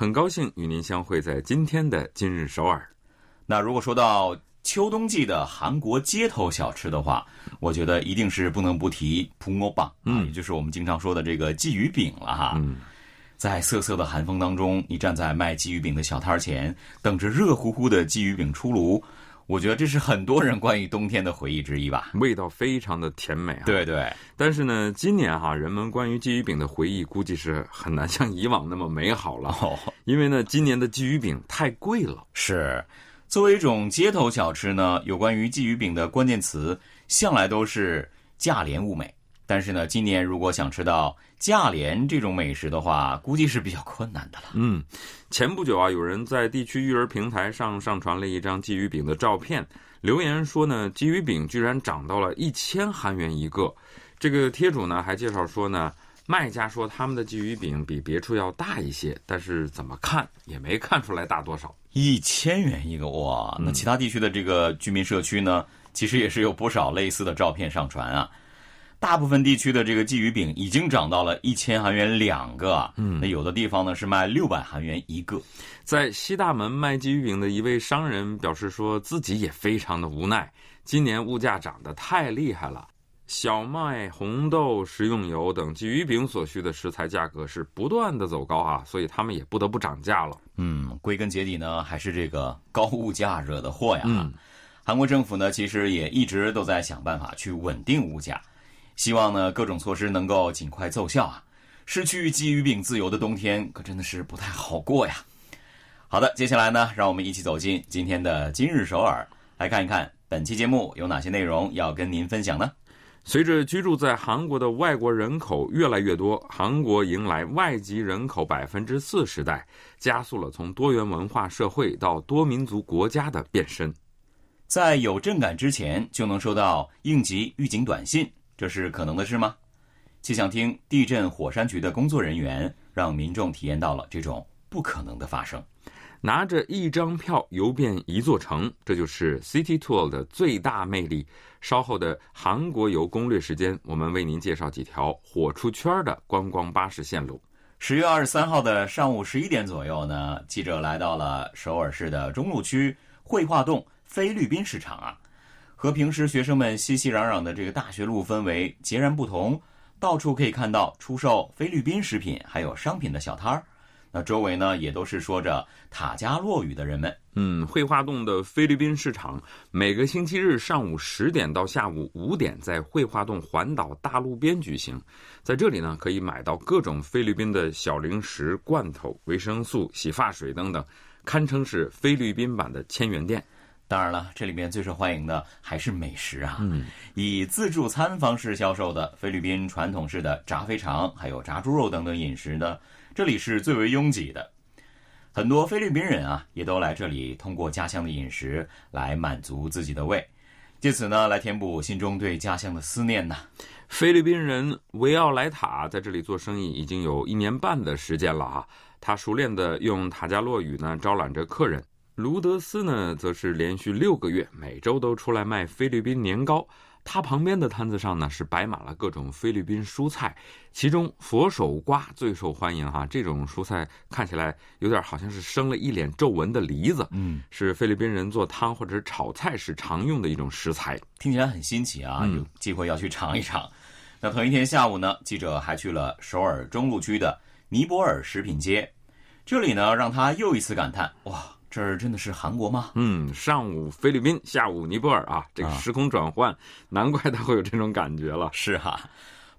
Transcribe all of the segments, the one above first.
很高兴与您相会在今天的今日首尔。那如果说到秋冬季的韩国街头小吃的话，我觉得一定是不能不提普欧棒啊，也就是我们经常说的这个鲫鱼饼了哈。嗯，在瑟瑟的寒风当中，你站在卖鲫鱼饼的小摊前，等着热乎乎的鲫鱼饼出炉，我觉得这是很多人关于冬天的回忆之一吧。味道非常的甜美啊。对对，但是呢，今年哈，人们关于鲫鱼饼的回忆估计是很难像以往那么美好了，哦，因为呢，今年的鲫鱼饼太贵了。是。作为一种街头小吃呢，有关于鲫鱼饼的关键词向来都是价廉物美。但是呢，今年如果想吃到价廉这种美食的话，估计是比较困难的了。嗯，前不久啊，有人在地区育儿平台上上传了一张鲫鱼饼的照片，留言说呢，鲫鱼饼居然涨到了一千韩元一个。这个贴主呢还介绍说呢。卖家说他们的鲫鱼饼比别处要大一些，但是怎么看也没看出来大多少。一千元一个哇！那其他地区的这个居民社区呢，其实也是有不少类似的照片上传啊。大部分地区的这个鲫鱼饼已经涨到了一千韩元两个，嗯，那有的地方呢是卖六百韩元一个。在西大门卖鲫鱼饼的一位商人表示说自己也非常的无奈，今年物价涨得太厉害了。小麦、红豆、食用油等鲫鱼饼所需的食材价格是不断的走高啊，所以他们也不得不涨价了。嗯，归根结底呢，还是这个高物价惹的祸呀。嗯，韩国政府呢，其实也一直都在想办法去稳定物价，希望呢各种措施能够尽快奏效啊。失去鲫鱼饼自由的冬天可真的是不太好过呀。好的，接下来呢，让我们一起走进今天的今日首尔，来看一看本期节目有哪些内容要跟您分享呢？随着居住在韩国的外国人口越来越多，韩国迎来外籍人口百分之四时代，加速了从多元文化社会到多民族国家的变身。在有震感之前就能收到应急预警短信，这是可能的事吗？气象厅地震火山局的工作人员让民众体验到了这种不可能的发生。拿着一张票游遍一座城，这就是 City Tour 的最大魅力。稍后的韩国游攻略时间，我们为您介绍几条火出圈的观光巴士线路。十月二十三号的上午十一点左右呢，记者来到了首尔市的中路区绘画洞菲律宾市场啊，和平时学生们熙熙攘攘的这个大学路氛围截然不同，到处可以看到出售菲律宾食品还有商品的小摊儿。那周围呢，也都是说着塔加洛语的人们。嗯，绘画洞的菲律宾市场每个星期日上午十点到下午五点，在绘画洞环岛大路边举行。在这里呢，可以买到各种菲律宾的小零食、罐头、维生素、洗发水等等，堪称是菲律宾版的千元店。当然了，这里面最受欢迎的还是美食啊。嗯，以自助餐方式销售的菲律宾传统式的炸肥肠，还有炸猪肉等等饮食呢。这里是最为拥挤的，很多菲律宾人啊，也都来这里通过家乡的饮食来满足自己的胃，借此呢来填补心中对家乡的思念呐。菲律宾人维奥莱塔在这里做生意已经有一年半的时间了啊，他熟练的用塔加洛语呢招揽着客人。卢德斯呢，则是连续六个月每周都出来卖菲律宾年糕。他旁边的摊子上呢，是摆满了各种菲律宾蔬菜，其中佛手瓜最受欢迎哈。这种蔬菜看起来有点好像是生了一脸皱纹的梨子，嗯，是菲律宾人做汤或者炒菜时常用的一种食材，听起来很新奇啊，有机会要去尝一尝。那同一天下午呢，记者还去了首尔中路区的尼泊尔食品街，这里呢让他又一次感叹：哇！这儿真的是韩国吗？嗯，上午菲律宾，下午尼泊尔啊，这个时空转换，难怪他会有这种感觉了。是哈，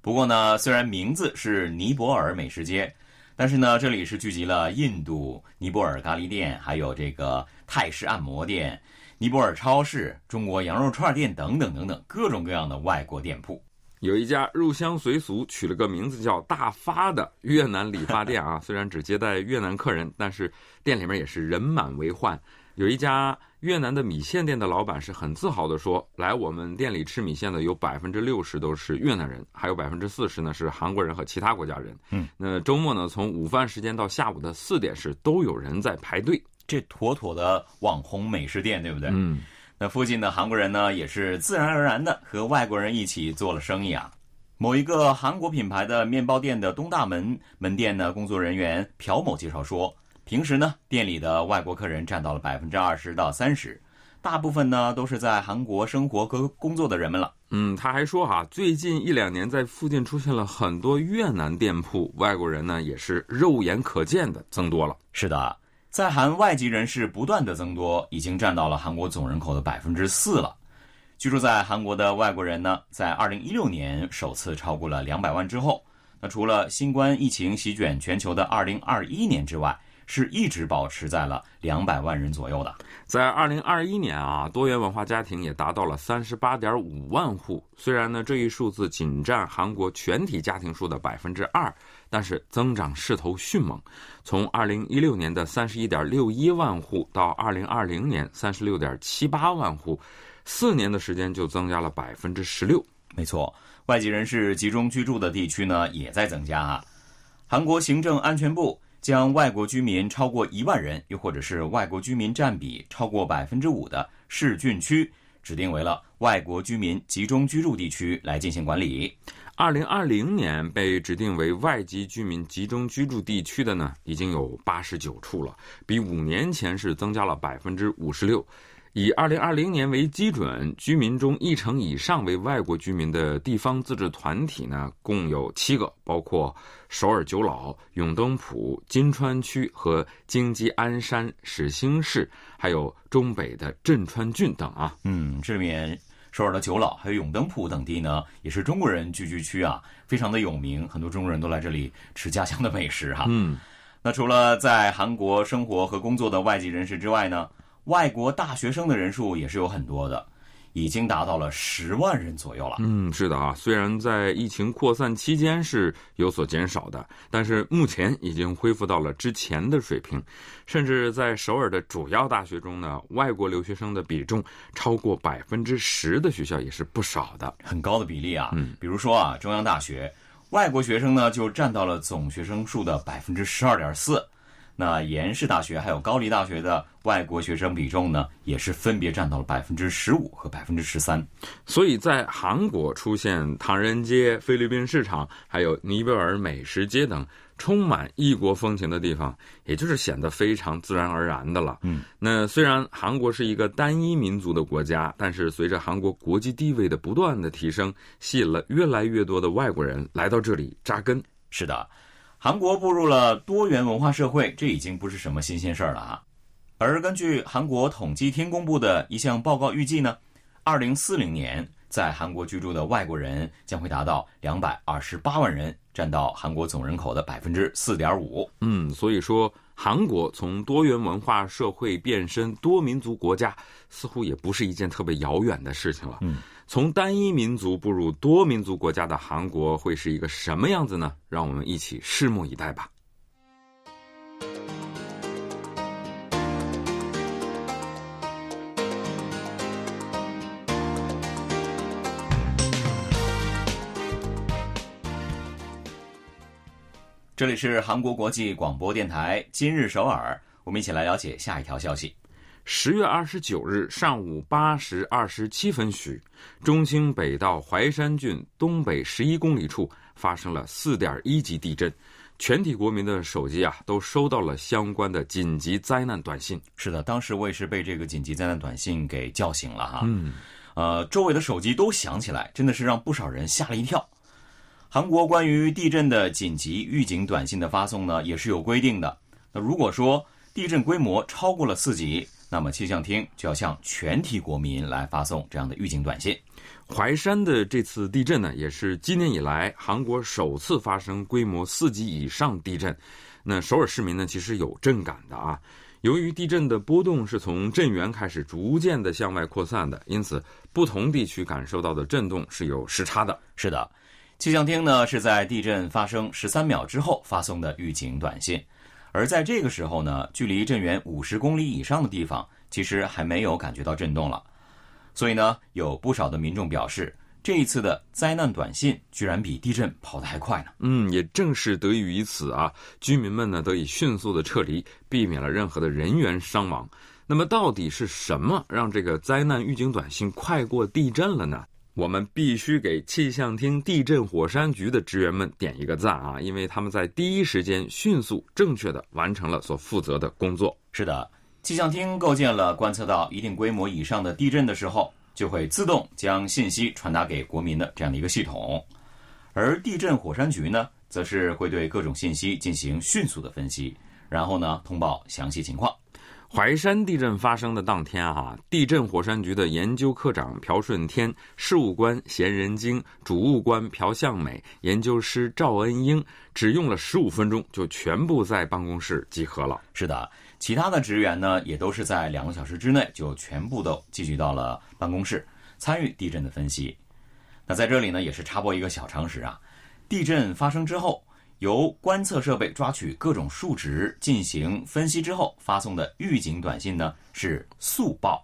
不过呢，虽然名字是尼泊尔美食街，但是呢，这里是聚集了印度、尼泊尔咖喱店，还有这个泰式按摩店、尼泊尔超市、中国羊肉串店等等等等各种各样的外国店铺。有一家入乡随俗，取了个名字叫“大发”的越南理发店啊，虽然只接待越南客人，但是店里面也是人满为患。有一家越南的米线店的老板是很自豪的说：“来我们店里吃米线的有百分之六十都是越南人，还有百分之四十呢是韩国人和其他国家人。”嗯，那周末呢，从午饭时间到下午的四点是都有人在排队。这妥妥的网红美食店，对不对？嗯。那附近的韩国人呢，也是自然而然的和外国人一起做了生意啊。某一个韩国品牌的面包店的东大门门店的，工作人员朴某介绍说，平时呢，店里的外国客人占到了百分之二十到三十，大部分呢都是在韩国生活和工作的人们了。嗯，他还说哈，最近一两年在附近出现了很多越南店铺，外国人呢也是肉眼可见的增多了。是的。在韩外籍人士不断的增多，已经占到了韩国总人口的百分之四了。居住在韩国的外国人呢，在二零一六年首次超过了两百万之后，那除了新冠疫情席卷全球的二零二一年之外，是一直保持在了两百万人左右的。在二零二一年啊，多元文化家庭也达到了三十八点五万户。虽然呢，这一数字仅占韩国全体家庭数的百分之二。但是增长势头迅猛，从二零一六年的三十一点六一万户到二零二零年三十六点七八万户，四年的时间就增加了百分之十六。没错，外籍人士集中居住的地区呢也在增加啊。韩国行政安全部将外国居民超过一万人，又或者是外国居民占比超过百分之五的市郡区，指定为了外国居民集中居住地区来进行管理。二零二零年被指定为外籍居民集中居住地区的呢，已经有八十九处了，比五年前是增加了百分之五十六。以二零二零年为基准，居民中一成以上为外国居民的地方自治团体呢，共有七个，包括首尔九老、永登浦、金川区和京畿鞍山始兴市，还有中北的镇川郡等啊。嗯，这里面。首尔的九老还有永登浦等地呢，也是中国人聚居区啊，非常的有名，很多中国人都来这里吃家乡的美食哈。嗯，那除了在韩国生活和工作的外籍人士之外呢，外国大学生的人数也是有很多的。已经达到了十万人左右了。嗯，是的啊，虽然在疫情扩散期间是有所减少的，但是目前已经恢复到了之前的水平。甚至在首尔的主要大学中呢，外国留学生的比重超过百分之十的学校也是不少的，很高的比例啊。嗯，比如说啊，中央大学外国学生呢就占到了总学生数的百分之十二点四。那延世大学还有高丽大学的外国学生比重呢，也是分别占到了百分之十五和百分之十三。所以在韩国出现唐人街、菲律宾市场，还有尼泊尔美食街等充满异国风情的地方，也就是显得非常自然而然的了。嗯，那虽然韩国是一个单一民族的国家，但是随着韩国国际地位的不断的提升，吸引了越来越多的外国人来到这里扎根。是的。韩国步入了多元文化社会，这已经不是什么新鲜事儿了啊。而根据韩国统计厅公布的一项报告预计呢，二零四零年在韩国居住的外国人将会达到两百二十八万人，占到韩国总人口的百分之四点五。嗯，所以说韩国从多元文化社会变身多民族国家，似乎也不是一件特别遥远的事情了。嗯。从单一民族步入多民族国家的韩国会是一个什么样子呢？让我们一起拭目以待吧。这里是韩国国际广播电台今日首尔，我们一起来了解下一条消息。十月二十九日上午八时二十七分许，中清北道怀山郡东北十一公里处发生了四点一级地震，全体国民的手机啊都收到了相关的紧急灾难短信。是的，当时我也是被这个紧急灾难短信给叫醒了哈。嗯，呃，周围的手机都响起来，真的是让不少人吓了一跳。韩国关于地震的紧急预警短信的发送呢，也是有规定的。那如果说地震规模超过了四级，那么气象厅就要向全体国民来发送这样的预警短信。淮山的这次地震呢，也是今年以来韩国首次发生规模四级以上地震。那首尔市民呢，其实有震感的啊。由于地震的波动是从震源开始逐渐的向外扩散的，因此不同地区感受到的震动是有时差的。是的，气象厅呢是在地震发生十三秒之后发送的预警短信，而在这个时候呢，距离震源五十公里以上的地方其实还没有感觉到震动了，所以呢，有不少的民众表示。这一次的灾难短信居然比地震跑得还快呢。嗯，也正是得益于此啊，居民们呢得以迅速的撤离，避免了任何的人员伤亡。那么，到底是什么让这个灾难预警短信快过地震了呢？我们必须给气象厅地震火山局的职员们点一个赞啊，因为他们在第一时间迅速正确的完成了所负责的工作。是的，气象厅构建了观测到一定规模以上的地震的时候。就会自动将信息传达给国民的这样的一个系统，而地震火山局呢，则是会对各种信息进行迅速的分析，然后呢通报详细情况。淮山地震发生的当天啊，地震火山局的研究科长朴顺天、事务官贤仁京、主务官朴向美、研究师赵恩英，只用了十五分钟就全部在办公室集合了。是的。其他的职员呢，也都是在两个小时之内就全部都聚集到了办公室，参与地震的分析。那在这里呢，也是插播一个小常识啊：地震发生之后，由观测设备抓取各种数值进行分析之后发送的预警短信呢是速报，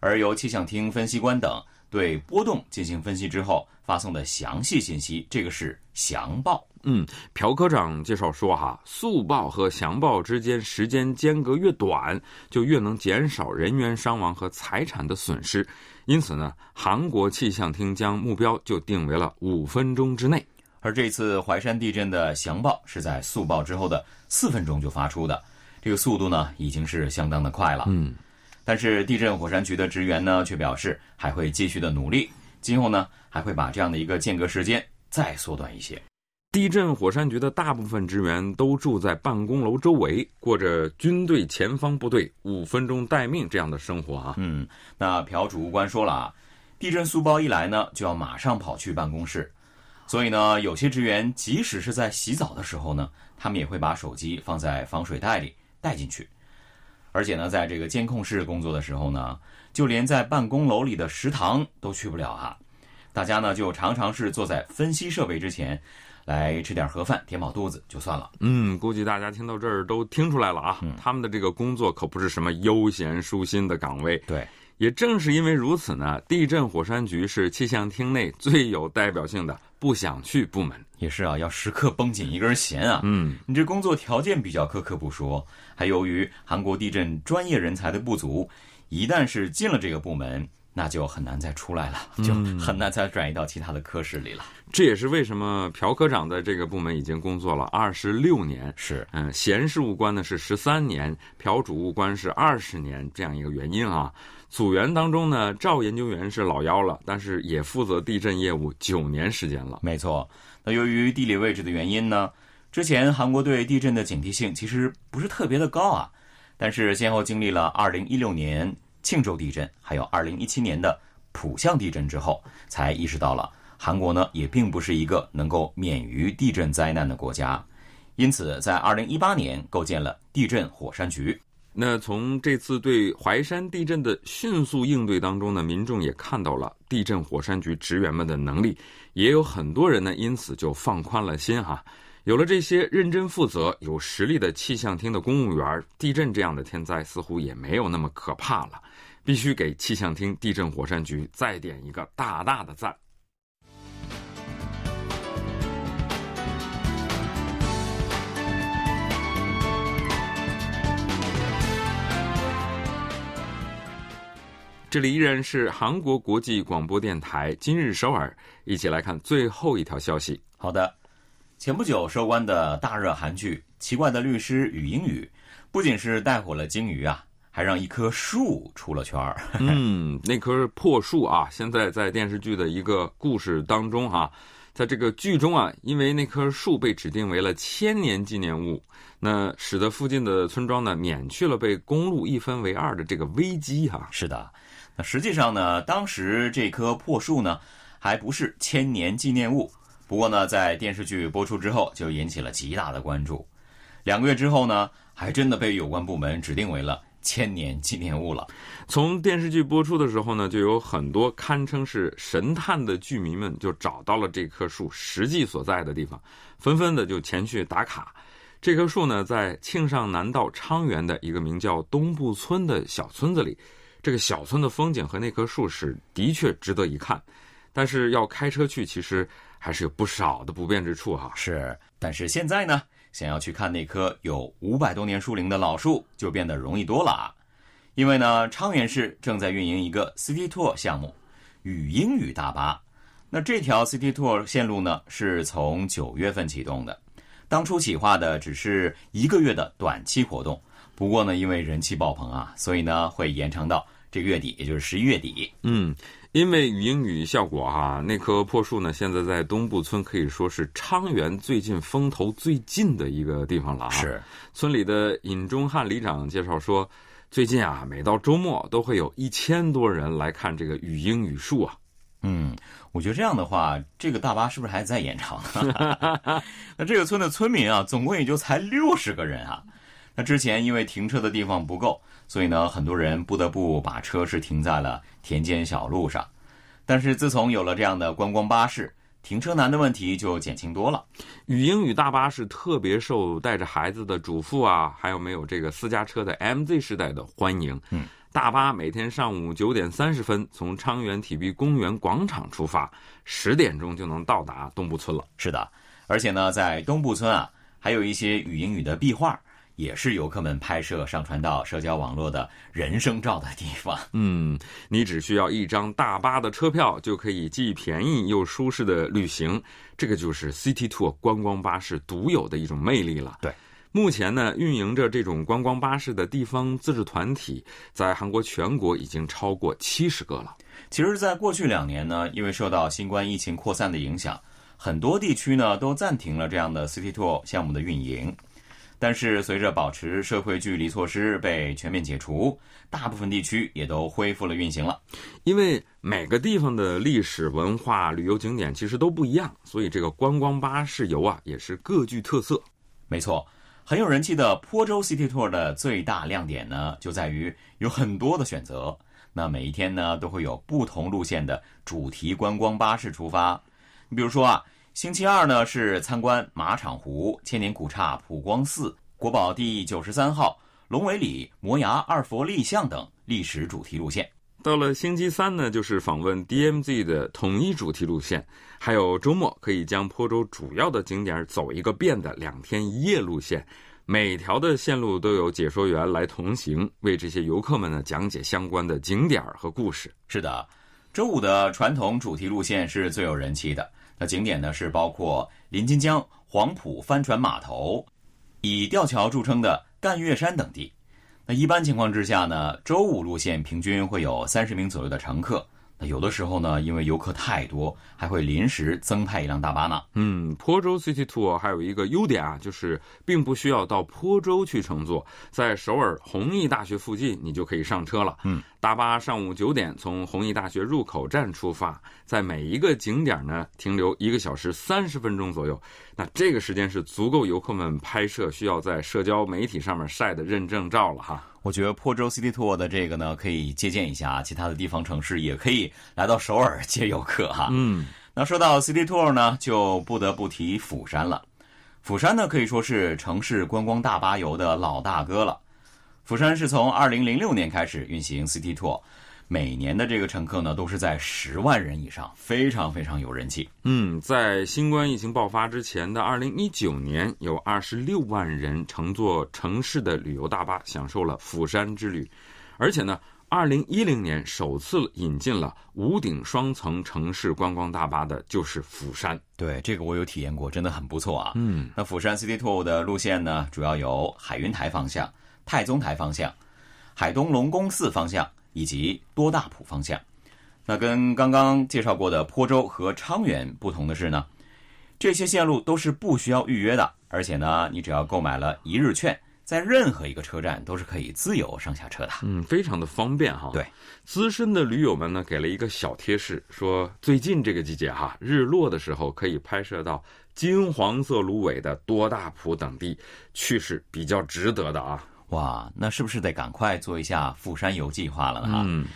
而由气象厅分析官等对波动进行分析之后发送的详细信息，这个是详报。嗯，朴科长介绍说，哈，速报和详报之间时间间隔越短，就越能减少人员伤亡和财产的损失。因此呢，韩国气象厅将目标就定为了五分钟之内。而这次淮山地震的详报是在速报之后的四分钟就发出的，这个速度呢已经是相当的快了。嗯，但是地震火山局的职员呢却表示还会继续的努力，今后呢还会把这样的一个间隔时间再缩短一些。地震火山局的大部分职员都住在办公楼周围，过着军队前方部队五分钟待命这样的生活啊。嗯，那朴主务官说了啊，地震速报一来呢，就要马上跑去办公室，所以呢，有些职员即使是在洗澡的时候呢，他们也会把手机放在防水袋里带进去。而且呢，在这个监控室工作的时候呢，就连在办公楼里的食堂都去不了啊，大家呢就常常是坐在分析设备之前。来吃点盒饭填饱肚子就算了。嗯，估计大家听到这儿都听出来了啊，他们的这个工作可不是什么悠闲舒心的岗位。对，也正是因为如此呢，地震火山局是气象厅内最有代表性的不想去部门。也是啊，要时刻绷紧一根弦啊。嗯，你这工作条件比较苛刻不说，还由于韩国地震专业人才的不足，一旦是进了这个部门。那就很难再出来了，就很难再转移到其他的科室里了。这也是为什么朴科长在这个部门已经工作了二十六年。是，嗯，闲事务官呢是十三年，朴主务官是二十年，这样一个原因啊。组员当中呢，赵研究员是老幺了，但是也负责地震业务九年时间了。没错，那由于地理位置的原因呢，之前韩国对地震的警惕性其实不是特别的高啊，但是先后经历了二零一六年。庆州地震，还有二零一七年的浦项地震之后，才意识到了韩国呢也并不是一个能够免于地震灾难的国家，因此在二零一八年构建了地震火山局。那从这次对淮山地震的迅速应对当中呢，民众也看到了地震火山局职员们的能力，也有很多人呢因此就放宽了心哈。有了这些认真负责、有实力的气象厅的公务员，地震这样的天灾似乎也没有那么可怕了。必须给气象厅地震火山局再点一个大大的赞。这里依然是韩国国际广播电台今日首尔，一起来看最后一条消息。好的，前不久收官的大热韩剧《奇怪的律师与英语》，不仅是带火了鲸鱼啊。还让一棵树出了圈儿。嗯，那棵破树啊，现在在电视剧的一个故事当中哈，在这个剧中啊，因为那棵树被指定为了千年纪念物，那使得附近的村庄呢免去了被公路一分为二的这个危机哈。是的，那实际上呢，当时这棵破树呢还不是千年纪念物，不过呢，在电视剧播出之后就引起了极大的关注。两个月之后呢。还真的被有关部门指定为了千年纪念物了。从电视剧播出的时候呢，就有很多堪称是神探的剧迷们就找到了这棵树实际所在的地方，纷纷的就前去打卡。这棵树呢，在庆尚南道昌原的一个名叫东部村的小村子里。这个小村的风景和那棵树是的确值得一看，但是要开车去，其实还是有不少的不便之处哈。是，但是现在呢，想要去看那棵有五百多年树龄的老树，就变得容易多了啊。因为呢，昌原市正在运营一个 City Tour 项目——语英语大巴。那这条 City Tour 线路呢，是从九月份启动的，当初企划的只是一个月的短期活动。不过呢，因为人气爆棚啊，所以呢，会延长到。这个月底，也就是十一月底。嗯，因为语英语效果哈，那棵破树呢，现在在东部村可以说是昌原最近风头最近的一个地方了。是，村里的尹忠汉里长介绍说，最近啊，每到周末都会有一千多人来看这个语英语树啊。嗯，我觉得这样的话，这个大巴是不是还在延长？那这个村的村民啊，总共也就才六十个人啊。那之前因为停车的地方不够，所以呢，很多人不得不把车是停在了田间小路上。但是自从有了这样的观光巴士，停车难的问题就减轻多了。语英语大巴是特别受带着孩子的主妇啊，还有没有这个私家车的 MZ 时代的欢迎。嗯，大巴每天上午九点三十分从昌原体育公园广场出发，十点钟就能到达东部村了。是的，而且呢，在东部村啊，还有一些语英语的壁画。也是游客们拍摄、上传到社交网络的人生照的地方。嗯，你只需要一张大巴的车票，就可以既便宜又舒适的旅行。这个就是 City Tour 观光巴士独有的一种魅力了。对，目前呢，运营着这种观光巴士的地方自治团体，在韩国全国已经超过七十个了。其实，在过去两年呢，因为受到新冠疫情扩散的影响，很多地区呢都暂停了这样的 City Tour 项目的运营。但是，随着保持社会距离措施被全面解除，大部分地区也都恢复了运行了。因为每个地方的历史文化、旅游景点其实都不一样，所以这个观光巴士游啊也是各具特色。没错，很有人气的坡州 City Tour 的最大亮点呢，就在于有很多的选择。那每一天呢，都会有不同路线的主题观光巴士出发。你比如说啊。星期二呢是参观马场湖、千年古刹普光寺、国宝第九十三号龙尾里摩崖二佛立像等历史主题路线。到了星期三呢，就是访问 DMZ 的统一主题路线，还有周末可以将坡州主要的景点走一个遍的两天一夜路线。每条的线路都有解说员来同行，为这些游客们呢讲解相关的景点和故事。是的，周五的传统主题路线是最有人气的。那景点呢是包括临津江黄埔帆船码头，以吊桥著称的赣粤山等地。那一般情况之下呢，周五路线平均会有三十名左右的乘客。那有的时候呢，因为游客太多，还会临时增派一辆大巴呢。嗯，坡州 City Tour 还有一个优点啊，就是并不需要到坡州去乘坐，在首尔弘毅大学附近，你就可以上车了。嗯，大巴上午九点从弘毅大学入口站出发，在每一个景点呢停留一个小时三十分钟左右。那这个时间是足够游客们拍摄需要在社交媒体上面晒的认证照了哈。我觉得破州 City Tour 的这个呢，可以借鉴一下其他的地方城市，也可以来到首尔接游客哈。嗯，那说到 City Tour 呢，就不得不提釜山了。釜山呢，可以说是城市观光大巴游的老大哥了。釜山是从二零零六年开始运行 City Tour。每年的这个乘客呢，都是在十万人以上，非常非常有人气。嗯，在新冠疫情爆发之前的二零一九年，有二十六万人乘坐城市的旅游大巴，享受了釜山之旅。而且呢，二零一零年首次引进了屋顶双层城市观光大巴的，就是釜山。对，这个我有体验过，真的很不错啊。嗯，那釜山 City Tour 的路线呢，主要有海云台方向、太宗台方向、海东龙宫寺方向。以及多大浦方向，那跟刚刚介绍过的坡州和昌原不同的是呢，这些线路都是不需要预约的，而且呢，你只要购买了一日券，在任何一个车站都是可以自由上下车的。嗯，非常的方便哈。对，资深的驴友们呢给了一个小贴士，说最近这个季节哈，日落的时候可以拍摄到金黄色芦苇的多大浦等地，去是比较值得的啊。哇，那是不是得赶快做一下釜山游计划了呢？哈。嗯，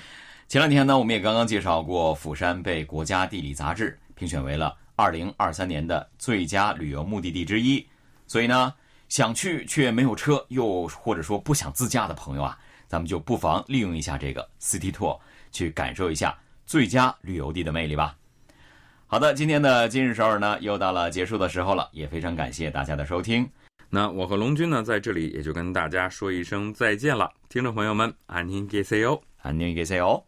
前两天呢，我们也刚刚介绍过，釜山被国家地理杂志评选为了二零二三年的最佳旅游目的地之一。所以呢，想去却没有车，又或者说不想自驾的朋友啊，咱们就不妨利用一下这个 City Tour，去感受一下最佳旅游地的魅力吧。好的，今天的今日首尔呢，又到了结束的时候了，也非常感谢大家的收听。那我和龙军呢，在这里也就跟大家说一声再见了，听众朋友们，安宁 K C O，安宁 K C O。